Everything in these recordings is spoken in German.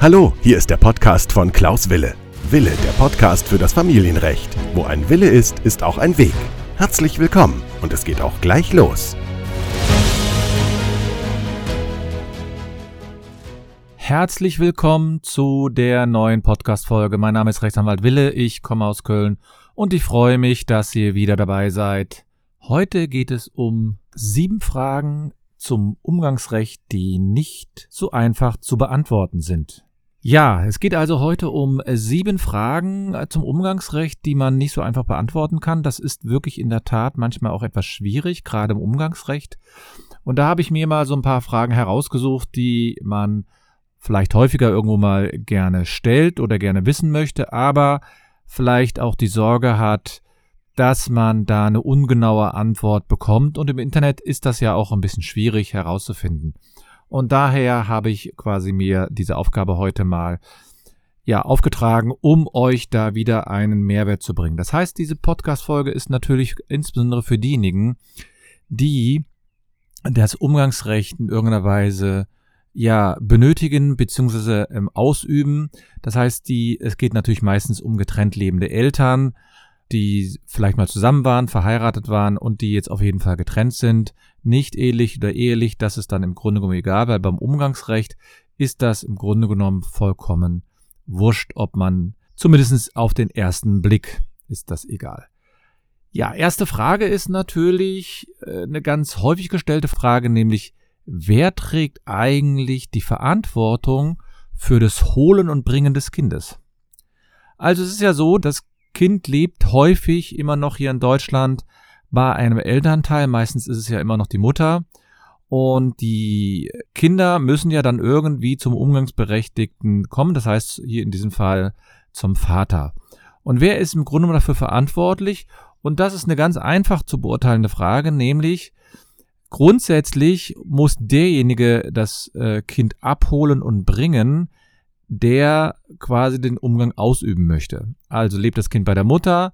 Hallo, hier ist der Podcast von Klaus Wille. Wille, der Podcast für das Familienrecht. Wo ein Wille ist, ist auch ein Weg. Herzlich willkommen und es geht auch gleich los. Herzlich willkommen zu der neuen Podcast-Folge. Mein Name ist Rechtsanwalt Wille, ich komme aus Köln und ich freue mich, dass ihr wieder dabei seid. Heute geht es um sieben Fragen zum Umgangsrecht, die nicht so einfach zu beantworten sind. Ja, es geht also heute um sieben Fragen zum Umgangsrecht, die man nicht so einfach beantworten kann. Das ist wirklich in der Tat manchmal auch etwas schwierig, gerade im Umgangsrecht. Und da habe ich mir mal so ein paar Fragen herausgesucht, die man vielleicht häufiger irgendwo mal gerne stellt oder gerne wissen möchte, aber vielleicht auch die Sorge hat, dass man da eine ungenaue Antwort bekommt. Und im Internet ist das ja auch ein bisschen schwierig herauszufinden. Und daher habe ich quasi mir diese Aufgabe heute mal ja aufgetragen, um euch da wieder einen Mehrwert zu bringen. Das heißt, diese Podcast-Folge ist natürlich insbesondere für diejenigen, die das Umgangsrecht in irgendeiner Weise ja benötigen beziehungsweise ähm, ausüben. Das heißt, die es geht natürlich meistens um getrennt lebende Eltern, die vielleicht mal zusammen waren, verheiratet waren und die jetzt auf jeden Fall getrennt sind, nicht ehelich oder ehelich, das ist dann im Grunde genommen egal, weil beim Umgangsrecht ist das im Grunde genommen vollkommen wurscht, ob man zumindest auf den ersten Blick ist das egal. Ja, erste Frage ist natürlich äh, eine ganz häufig gestellte Frage, nämlich wer trägt eigentlich die Verantwortung für das Holen und Bringen des Kindes? Also es ist ja so, das Kind lebt häufig immer noch hier in Deutschland bei einem Elternteil, meistens ist es ja immer noch die Mutter. Und die Kinder müssen ja dann irgendwie zum Umgangsberechtigten kommen, das heißt hier in diesem Fall zum Vater. Und wer ist im Grunde dafür verantwortlich? Und das ist eine ganz einfach zu beurteilende Frage, nämlich Grundsätzlich muss derjenige das äh, Kind abholen und bringen, der quasi den Umgang ausüben möchte. Also lebt das Kind bei der Mutter,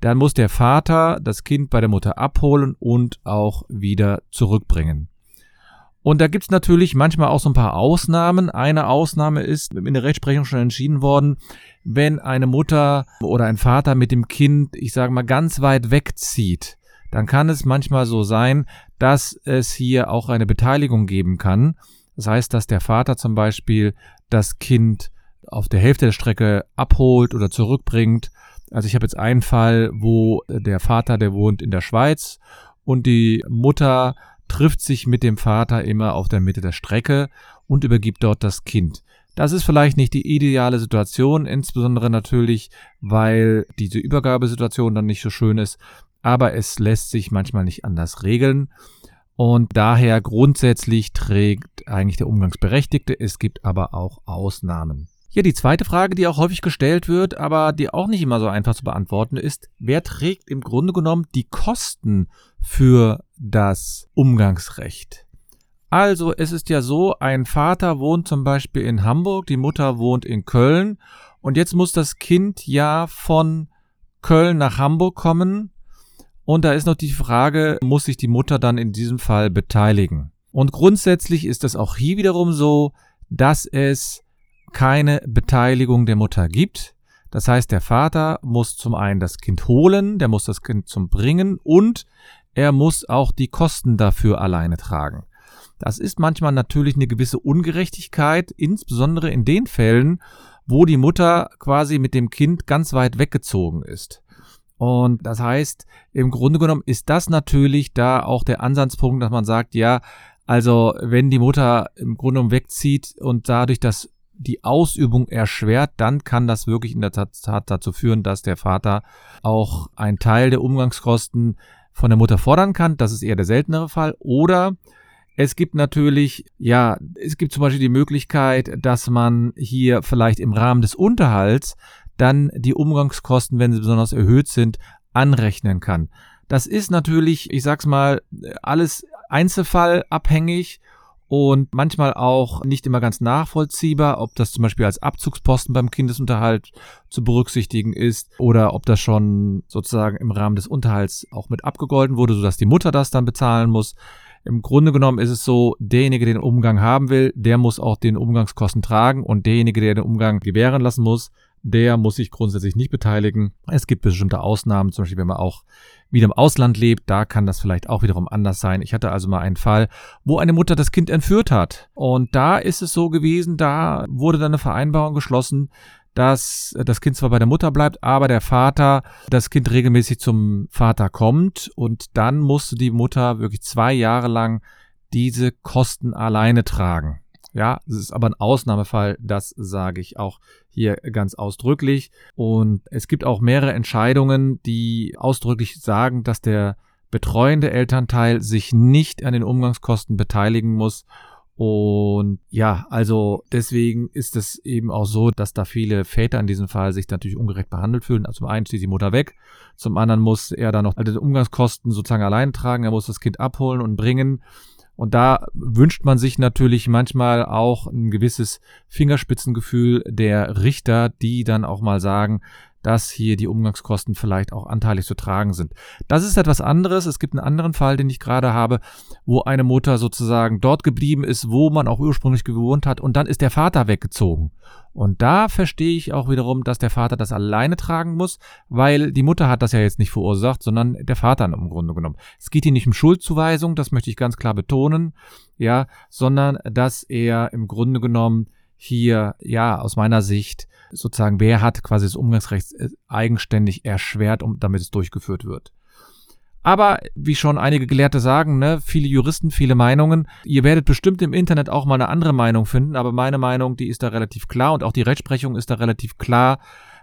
dann muss der Vater das Kind bei der Mutter abholen und auch wieder zurückbringen. Und da gibt's natürlich manchmal auch so ein paar Ausnahmen. Eine Ausnahme ist in der Rechtsprechung schon entschieden worden, wenn eine Mutter oder ein Vater mit dem Kind, ich sage mal, ganz weit wegzieht, dann kann es manchmal so sein, dass es hier auch eine Beteiligung geben kann. Das heißt, dass der Vater zum Beispiel das Kind auf der Hälfte der Strecke abholt oder zurückbringt. Also ich habe jetzt einen Fall, wo der Vater, der wohnt in der Schweiz und die Mutter trifft sich mit dem Vater immer auf der Mitte der Strecke und übergibt dort das Kind. Das ist vielleicht nicht die ideale Situation, insbesondere natürlich, weil diese Übergabesituation dann nicht so schön ist aber es lässt sich manchmal nicht anders regeln. Und daher grundsätzlich trägt eigentlich der Umgangsberechtigte. Es gibt aber auch Ausnahmen. Hier die zweite Frage, die auch häufig gestellt wird, aber die auch nicht immer so einfach zu beantworten ist, wer trägt im Grunde genommen die Kosten für das Umgangsrecht? Also es ist ja so, ein Vater wohnt zum Beispiel in Hamburg, die Mutter wohnt in Köln und jetzt muss das Kind ja von Köln nach Hamburg kommen und da ist noch die Frage, muss sich die Mutter dann in diesem Fall beteiligen? Und grundsätzlich ist es auch hier wiederum so, dass es keine Beteiligung der Mutter gibt. Das heißt, der Vater muss zum einen das Kind holen, der muss das Kind zum Bringen und er muss auch die Kosten dafür alleine tragen. Das ist manchmal natürlich eine gewisse Ungerechtigkeit, insbesondere in den Fällen, wo die Mutter quasi mit dem Kind ganz weit weggezogen ist. Und das heißt, im Grunde genommen ist das natürlich da auch der Ansatzpunkt, dass man sagt, ja, also wenn die Mutter im Grunde genommen wegzieht und dadurch das die Ausübung erschwert, dann kann das wirklich in der Tat dazu führen, dass der Vater auch einen Teil der Umgangskosten von der Mutter fordern kann. Das ist eher der seltenere Fall. Oder es gibt natürlich, ja, es gibt zum Beispiel die Möglichkeit, dass man hier vielleicht im Rahmen des Unterhalts dann die Umgangskosten, wenn sie besonders erhöht sind, anrechnen kann. Das ist natürlich, ich sag's mal, alles einzelfallabhängig und manchmal auch nicht immer ganz nachvollziehbar, ob das zum Beispiel als Abzugsposten beim Kindesunterhalt zu berücksichtigen ist oder ob das schon sozusagen im Rahmen des Unterhalts auch mit abgegolten wurde, sodass die Mutter das dann bezahlen muss. Im Grunde genommen ist es so, derjenige, der den Umgang haben will, der muss auch den Umgangskosten tragen und derjenige, der den Umgang gewähren lassen muss, der muss sich grundsätzlich nicht beteiligen. Es gibt bestimmte Ausnahmen, zum Beispiel wenn man auch wieder im Ausland lebt, da kann das vielleicht auch wiederum anders sein. Ich hatte also mal einen Fall, wo eine Mutter das Kind entführt hat. Und da ist es so gewesen, da wurde dann eine Vereinbarung geschlossen, dass das Kind zwar bei der Mutter bleibt, aber der Vater, das Kind regelmäßig zum Vater kommt und dann musste die Mutter wirklich zwei Jahre lang diese Kosten alleine tragen. Ja, es ist aber ein Ausnahmefall, das sage ich auch hier ganz ausdrücklich. Und es gibt auch mehrere Entscheidungen, die ausdrücklich sagen, dass der betreuende Elternteil sich nicht an den Umgangskosten beteiligen muss und ja, also deswegen ist es eben auch so, dass da viele Väter in diesem Fall sich natürlich ungerecht behandelt fühlen. Also zum einen steht die Mutter weg, zum anderen muss er dann noch die Umgangskosten sozusagen allein tragen, er muss das Kind abholen und bringen. Und da wünscht man sich natürlich manchmal auch ein gewisses Fingerspitzengefühl der Richter, die dann auch mal sagen, dass hier die Umgangskosten vielleicht auch anteilig zu tragen sind. Das ist etwas anderes. Es gibt einen anderen Fall, den ich gerade habe, wo eine Mutter sozusagen dort geblieben ist, wo man auch ursprünglich gewohnt hat und dann ist der Vater weggezogen. Und da verstehe ich auch wiederum, dass der Vater das alleine tragen muss, weil die Mutter hat das ja jetzt nicht verursacht, sondern der Vater im Grunde genommen. Es geht hier nicht um Schuldzuweisung, das möchte ich ganz klar betonen, ja, sondern dass er im Grunde genommen hier, ja, aus meiner Sicht sozusagen, wer hat quasi das Umgangsrecht äh, eigenständig erschwert, um, damit es durchgeführt wird. Aber wie schon einige Gelehrte sagen, ne, viele Juristen, viele Meinungen. Ihr werdet bestimmt im Internet auch mal eine andere Meinung finden, aber meine Meinung, die ist da relativ klar und auch die Rechtsprechung ist da relativ klar,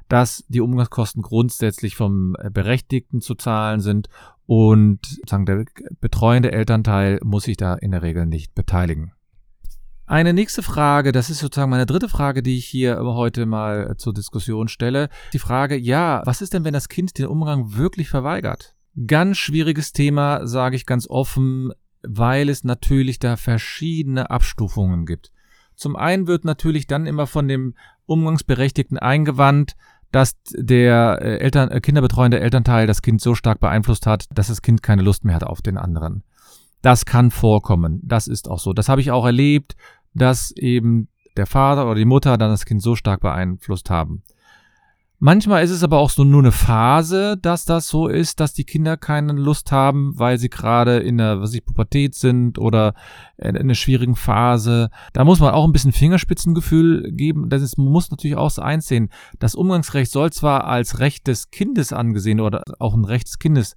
dass die Umgangskosten grundsätzlich vom Berechtigten zu zahlen sind und sozusagen der betreuende Elternteil muss sich da in der Regel nicht beteiligen. Eine nächste Frage, das ist sozusagen meine dritte Frage, die ich hier heute mal zur Diskussion stelle. Die Frage, ja, was ist denn, wenn das Kind den Umgang wirklich verweigert? Ganz schwieriges Thema, sage ich ganz offen, weil es natürlich da verschiedene Abstufungen gibt. Zum einen wird natürlich dann immer von dem Umgangsberechtigten eingewandt, dass der äh, Eltern, äh, kinderbetreuende Elternteil das Kind so stark beeinflusst hat, dass das Kind keine Lust mehr hat auf den anderen. Das kann vorkommen. Das ist auch so. Das habe ich auch erlebt dass eben der Vater oder die Mutter dann das Kind so stark beeinflusst haben. Manchmal ist es aber auch so nur eine Phase, dass das so ist, dass die Kinder keine Lust haben, weil sie gerade in der, was ich, Pubertät sind oder in einer schwierigen Phase. Da muss man auch ein bisschen Fingerspitzengefühl geben. Das ist, man muss natürlich auch so einsehen. Das Umgangsrecht soll zwar als Recht des Kindes angesehen oder auch ein Recht des Kindes,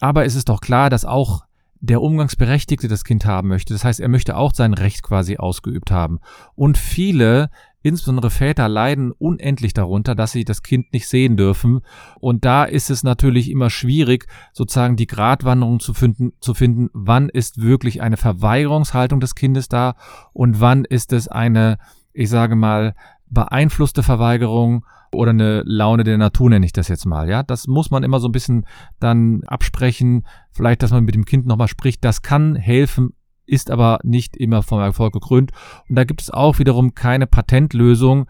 aber es ist doch klar, dass auch der Umgangsberechtigte das Kind haben möchte. Das heißt, er möchte auch sein Recht quasi ausgeübt haben. Und viele, insbesondere Väter, leiden unendlich darunter, dass sie das Kind nicht sehen dürfen. Und da ist es natürlich immer schwierig, sozusagen die Gratwanderung zu finden, zu finden, wann ist wirklich eine Verweigerungshaltung des Kindes da und wann ist es eine, ich sage mal, beeinflusste Verweigerung oder eine Laune der Natur nenne ich das jetzt mal, ja. Das muss man immer so ein bisschen dann absprechen, vielleicht, dass man mit dem Kind nochmal spricht, das kann helfen, ist aber nicht immer vom Erfolg gekrönt. Und da gibt es auch wiederum keine Patentlösung,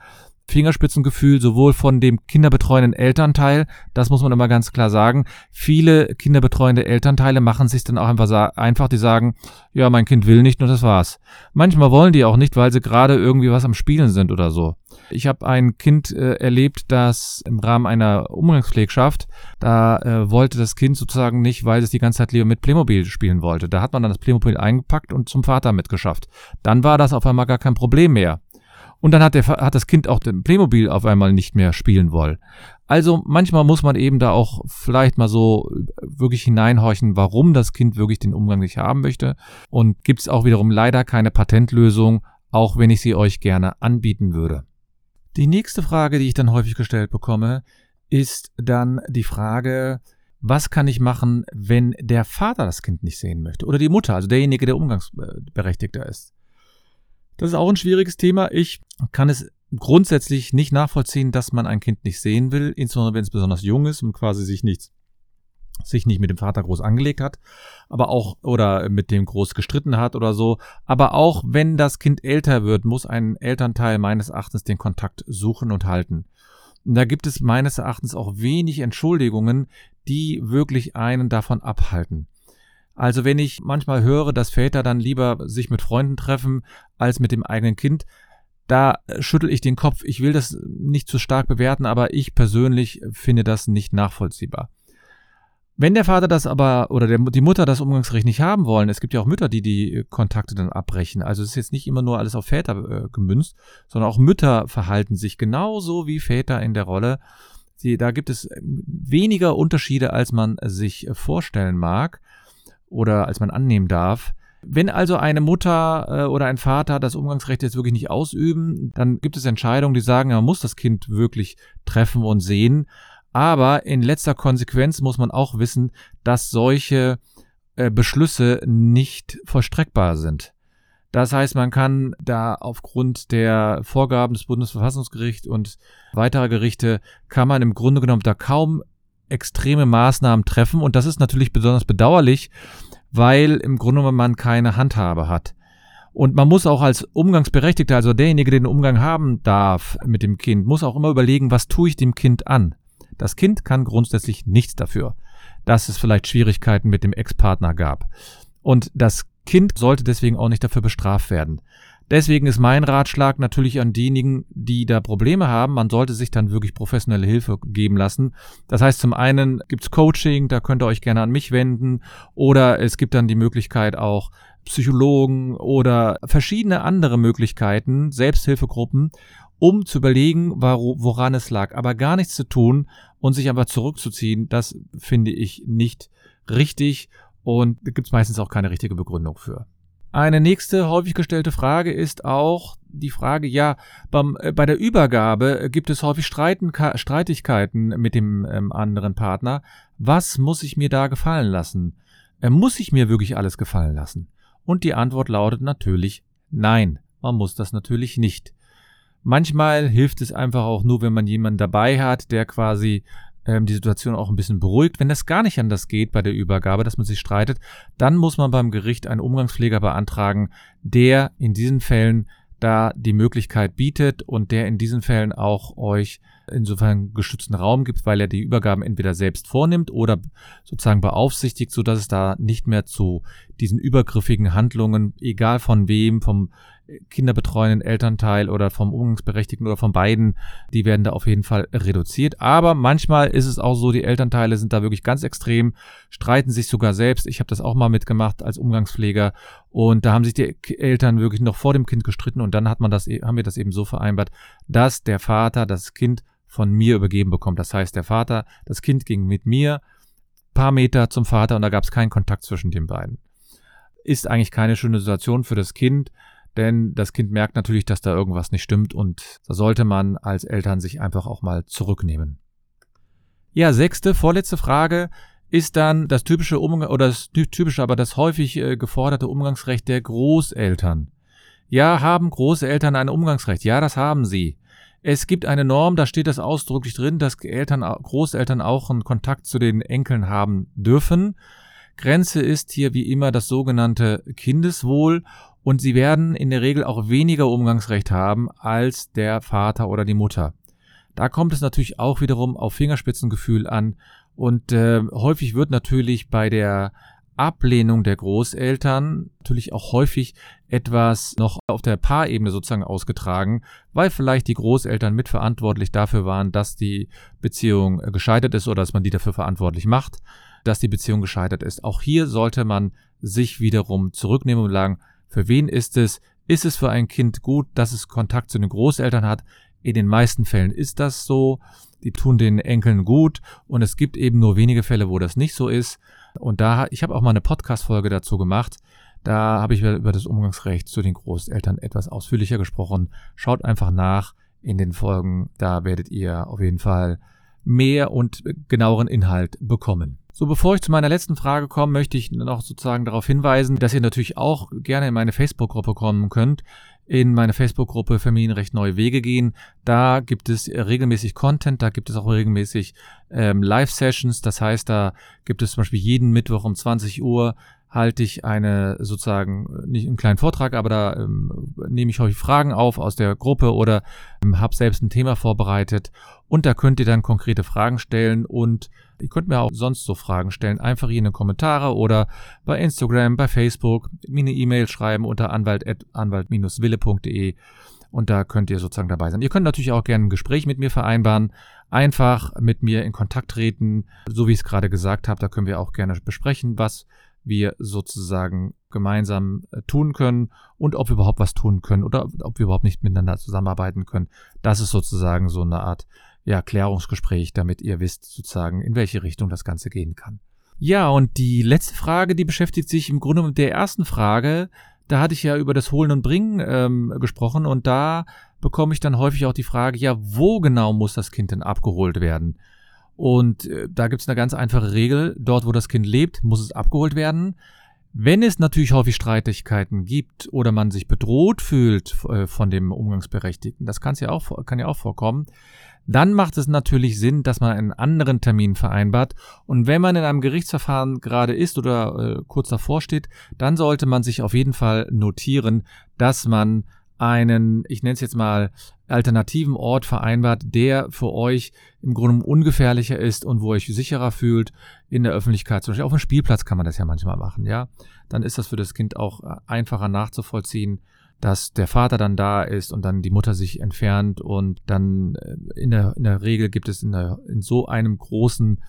Fingerspitzengefühl sowohl von dem kinderbetreuenden Elternteil, das muss man immer ganz klar sagen. Viele kinderbetreuende Elternteile machen sich dann auch einfach, einfach, die sagen, ja, mein Kind will nicht und das war's. Manchmal wollen die auch nicht, weil sie gerade irgendwie was am Spielen sind oder so. Ich habe ein Kind äh, erlebt, das im Rahmen einer Umgangspflegschaft, da äh, wollte das Kind sozusagen nicht, weil es die ganze Zeit lieber mit Playmobil spielen wollte. Da hat man dann das Playmobil eingepackt und zum Vater mitgeschafft. Dann war das auf einmal gar kein Problem mehr. Und dann hat, der, hat das Kind auch den Playmobil auf einmal nicht mehr spielen wollen. Also manchmal muss man eben da auch vielleicht mal so wirklich hineinhorchen, warum das Kind wirklich den Umgang nicht haben möchte. Und gibt es auch wiederum leider keine Patentlösung, auch wenn ich sie euch gerne anbieten würde. Die nächste Frage, die ich dann häufig gestellt bekomme, ist dann die Frage, was kann ich machen, wenn der Vater das Kind nicht sehen möchte oder die Mutter, also derjenige, der Umgangsberechtigter ist. Das ist auch ein schwieriges Thema. Ich kann es grundsätzlich nicht nachvollziehen, dass man ein Kind nicht sehen will, insbesondere wenn es besonders jung ist und quasi sich nichts sich nicht mit dem Vater groß angelegt hat, aber auch oder mit dem groß gestritten hat oder so, aber auch wenn das Kind älter wird, muss ein Elternteil meines Erachtens den Kontakt suchen und halten. Und da gibt es meines Erachtens auch wenig Entschuldigungen, die wirklich einen davon abhalten. Also wenn ich manchmal höre, dass Väter dann lieber sich mit Freunden treffen als mit dem eigenen Kind, da schüttel ich den Kopf. Ich will das nicht zu stark bewerten, aber ich persönlich finde das nicht nachvollziehbar. Wenn der Vater das aber oder der, die Mutter das Umgangsrecht nicht haben wollen, es gibt ja auch Mütter, die die Kontakte dann abbrechen. Also es ist jetzt nicht immer nur alles auf Väter äh, gemünzt, sondern auch Mütter verhalten sich genauso wie Väter in der Rolle. Die, da gibt es weniger Unterschiede, als man sich vorstellen mag oder als man annehmen darf. Wenn also eine Mutter äh, oder ein Vater das Umgangsrecht jetzt wirklich nicht ausüben, dann gibt es Entscheidungen, die sagen, man muss das Kind wirklich treffen und sehen. Aber in letzter Konsequenz muss man auch wissen, dass solche äh, Beschlüsse nicht vollstreckbar sind. Das heißt, man kann da aufgrund der Vorgaben des Bundesverfassungsgerichts und weiterer Gerichte kann man im Grunde genommen da kaum extreme Maßnahmen treffen. Und das ist natürlich besonders bedauerlich, weil im Grunde genommen man keine Handhabe hat. Und man muss auch als Umgangsberechtigter, also derjenige, der den Umgang haben darf mit dem Kind, muss auch immer überlegen, was tue ich dem Kind an. Das Kind kann grundsätzlich nichts dafür, dass es vielleicht Schwierigkeiten mit dem Ex-Partner gab. Und das Kind sollte deswegen auch nicht dafür bestraft werden. Deswegen ist mein Ratschlag natürlich an diejenigen, die da Probleme haben, man sollte sich dann wirklich professionelle Hilfe geben lassen. Das heißt, zum einen gibt's Coaching, da könnt ihr euch gerne an mich wenden, oder es gibt dann die Möglichkeit auch Psychologen oder verschiedene andere Möglichkeiten, Selbsthilfegruppen, um zu überlegen, woran es lag, aber gar nichts zu tun und sich einfach zurückzuziehen, das finde ich nicht richtig und da gibt es meistens auch keine richtige Begründung für. Eine nächste häufig gestellte Frage ist auch die Frage, ja, beim, äh, bei der Übergabe gibt es häufig Streiten, Streitigkeiten mit dem ähm, anderen Partner. Was muss ich mir da gefallen lassen? Äh, muss ich mir wirklich alles gefallen lassen? Und die Antwort lautet natürlich nein, man muss das natürlich nicht. Manchmal hilft es einfach auch nur, wenn man jemanden dabei hat, der quasi ähm, die Situation auch ein bisschen beruhigt. Wenn das gar nicht anders geht bei der Übergabe, dass man sich streitet, dann muss man beim Gericht einen Umgangspfleger beantragen, der in diesen Fällen da die Möglichkeit bietet und der in diesen Fällen auch euch insofern geschützten Raum gibt, weil er die Übergaben entweder selbst vornimmt oder sozusagen beaufsichtigt, so dass es da nicht mehr zu diesen übergriffigen Handlungen, egal von wem, vom kinderbetreuenden Elternteil oder vom Umgangsberechtigten oder von beiden, die werden da auf jeden Fall reduziert. Aber manchmal ist es auch so, die Elternteile sind da wirklich ganz extrem, streiten sich sogar selbst. Ich habe das auch mal mitgemacht als Umgangspfleger und da haben sich die Eltern wirklich noch vor dem Kind gestritten und dann hat man das, e, haben wir das eben so vereinbart, dass der Vater das Kind von mir übergeben bekommt. Das heißt, der Vater, das Kind ging mit mir paar Meter zum Vater und da gab es keinen Kontakt zwischen den beiden. Ist eigentlich keine schöne Situation für das Kind, denn das Kind merkt natürlich, dass da irgendwas nicht stimmt und da sollte man als Eltern sich einfach auch mal zurücknehmen. Ja, sechste, vorletzte Frage ist dann das typische Umgang oder das typische, aber das häufig äh, geforderte Umgangsrecht der Großeltern. Ja, haben Großeltern ein Umgangsrecht? Ja, das haben sie. Es gibt eine Norm, da steht das ausdrücklich drin, dass Eltern, Großeltern auch einen Kontakt zu den Enkeln haben dürfen. Grenze ist hier wie immer das sogenannte Kindeswohl und sie werden in der Regel auch weniger Umgangsrecht haben als der Vater oder die Mutter. Da kommt es natürlich auch wiederum auf Fingerspitzengefühl an und äh, häufig wird natürlich bei der Ablehnung der Großeltern natürlich auch häufig etwas noch auf der Paarebene sozusagen ausgetragen, weil vielleicht die Großeltern mitverantwortlich dafür waren, dass die Beziehung gescheitert ist oder dass man die dafür verantwortlich macht, dass die Beziehung gescheitert ist. Auch hier sollte man sich wiederum zurücknehmen und sagen, für wen ist es? Ist es für ein Kind gut, dass es Kontakt zu den Großeltern hat? In den meisten Fällen ist das so. Die tun den Enkeln gut und es gibt eben nur wenige Fälle, wo das nicht so ist. Und da, ich habe auch mal eine Podcast-Folge dazu gemacht. Da habe ich über das Umgangsrecht zu den Großeltern etwas ausführlicher gesprochen. Schaut einfach nach in den Folgen. Da werdet ihr auf jeden Fall mehr und genaueren Inhalt bekommen. So, bevor ich zu meiner letzten Frage komme, möchte ich noch sozusagen darauf hinweisen, dass ihr natürlich auch gerne in meine Facebook-Gruppe kommen könnt in meine Facebook-Gruppe Familienrecht Neue Wege gehen. Da gibt es regelmäßig Content, da gibt es auch regelmäßig ähm, Live-Sessions. Das heißt, da gibt es zum Beispiel jeden Mittwoch um 20 Uhr halte ich eine sozusagen nicht einen kleinen Vortrag, aber da ähm, nehme ich euch Fragen auf aus der Gruppe oder ähm, habe selbst ein Thema vorbereitet und da könnt ihr dann konkrete Fragen stellen und ihr könnt mir auch sonst so Fragen stellen, einfach hier in den Kommentare oder bei Instagram, bei Facebook, mir eine E-Mail schreiben unter anwalt-wille.de und da könnt ihr sozusagen dabei sein. Ihr könnt natürlich auch gerne ein Gespräch mit mir vereinbaren, einfach mit mir in Kontakt treten, so wie ich es gerade gesagt habe, da können wir auch gerne besprechen, was wir sozusagen gemeinsam äh, tun können und ob wir überhaupt was tun können oder ob wir überhaupt nicht miteinander zusammenarbeiten können. Das ist sozusagen so eine Art ja, Klärungsgespräch, damit ihr wisst sozusagen, in welche Richtung das Ganze gehen kann. Ja, und die letzte Frage, die beschäftigt sich im Grunde mit der ersten Frage. Da hatte ich ja über das Holen und Bringen ähm, gesprochen und da bekomme ich dann häufig auch die Frage, ja, wo genau muss das Kind denn abgeholt werden? Und äh, da gibt es eine ganz einfache Regel. Dort, wo das Kind lebt, muss es abgeholt werden. Wenn es natürlich häufig Streitigkeiten gibt oder man sich bedroht fühlt äh, von dem Umgangsberechtigten, das kann ja auch, kann ja auch vorkommen, dann macht es natürlich Sinn, dass man einen anderen Termin vereinbart. Und wenn man in einem Gerichtsverfahren gerade ist oder äh, kurz davor steht, dann sollte man sich auf jeden Fall notieren, dass man einen, ich nenne es jetzt mal, alternativen Ort vereinbart, der für euch im Grunde ungefährlicher ist und wo ihr euch sicherer fühlt in der Öffentlichkeit. Zum Beispiel auf dem Spielplatz kann man das ja manchmal machen, ja. Dann ist das für das Kind auch äh, einfacher nachzuvollziehen, dass der Vater dann da ist und dann die Mutter sich entfernt und dann äh, in der, in der Regel gibt es in, der, in so einem großen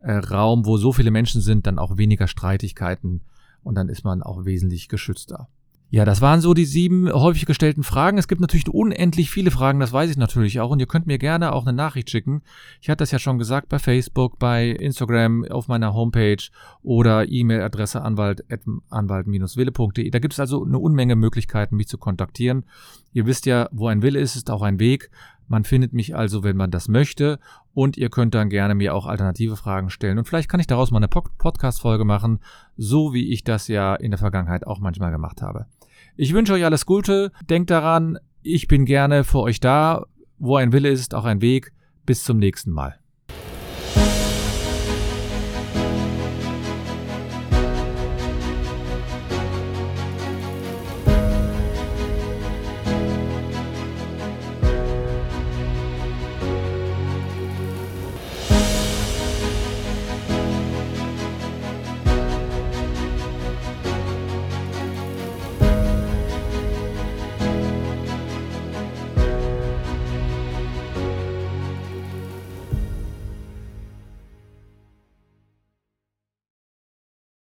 äh, Raum, wo so viele Menschen sind, dann auch weniger Streitigkeiten und dann ist man auch wesentlich geschützter. Ja, das waren so die sieben häufig gestellten Fragen. Es gibt natürlich unendlich viele Fragen, das weiß ich natürlich auch. Und ihr könnt mir gerne auch eine Nachricht schicken. Ich hatte das ja schon gesagt bei Facebook, bei Instagram, auf meiner Homepage oder E-Mail-Adresse anwalt-wille.de. Da gibt es also eine Unmenge Möglichkeiten, mich zu kontaktieren. Ihr wisst ja, wo ein Wille ist, ist auch ein Weg. Man findet mich also, wenn man das möchte. Und ihr könnt dann gerne mir auch alternative Fragen stellen. Und vielleicht kann ich daraus mal eine Podcast-Folge machen, so wie ich das ja in der Vergangenheit auch manchmal gemacht habe. Ich wünsche euch alles Gute. Denkt daran, ich bin gerne für euch da. Wo ein Wille ist, auch ein Weg. Bis zum nächsten Mal.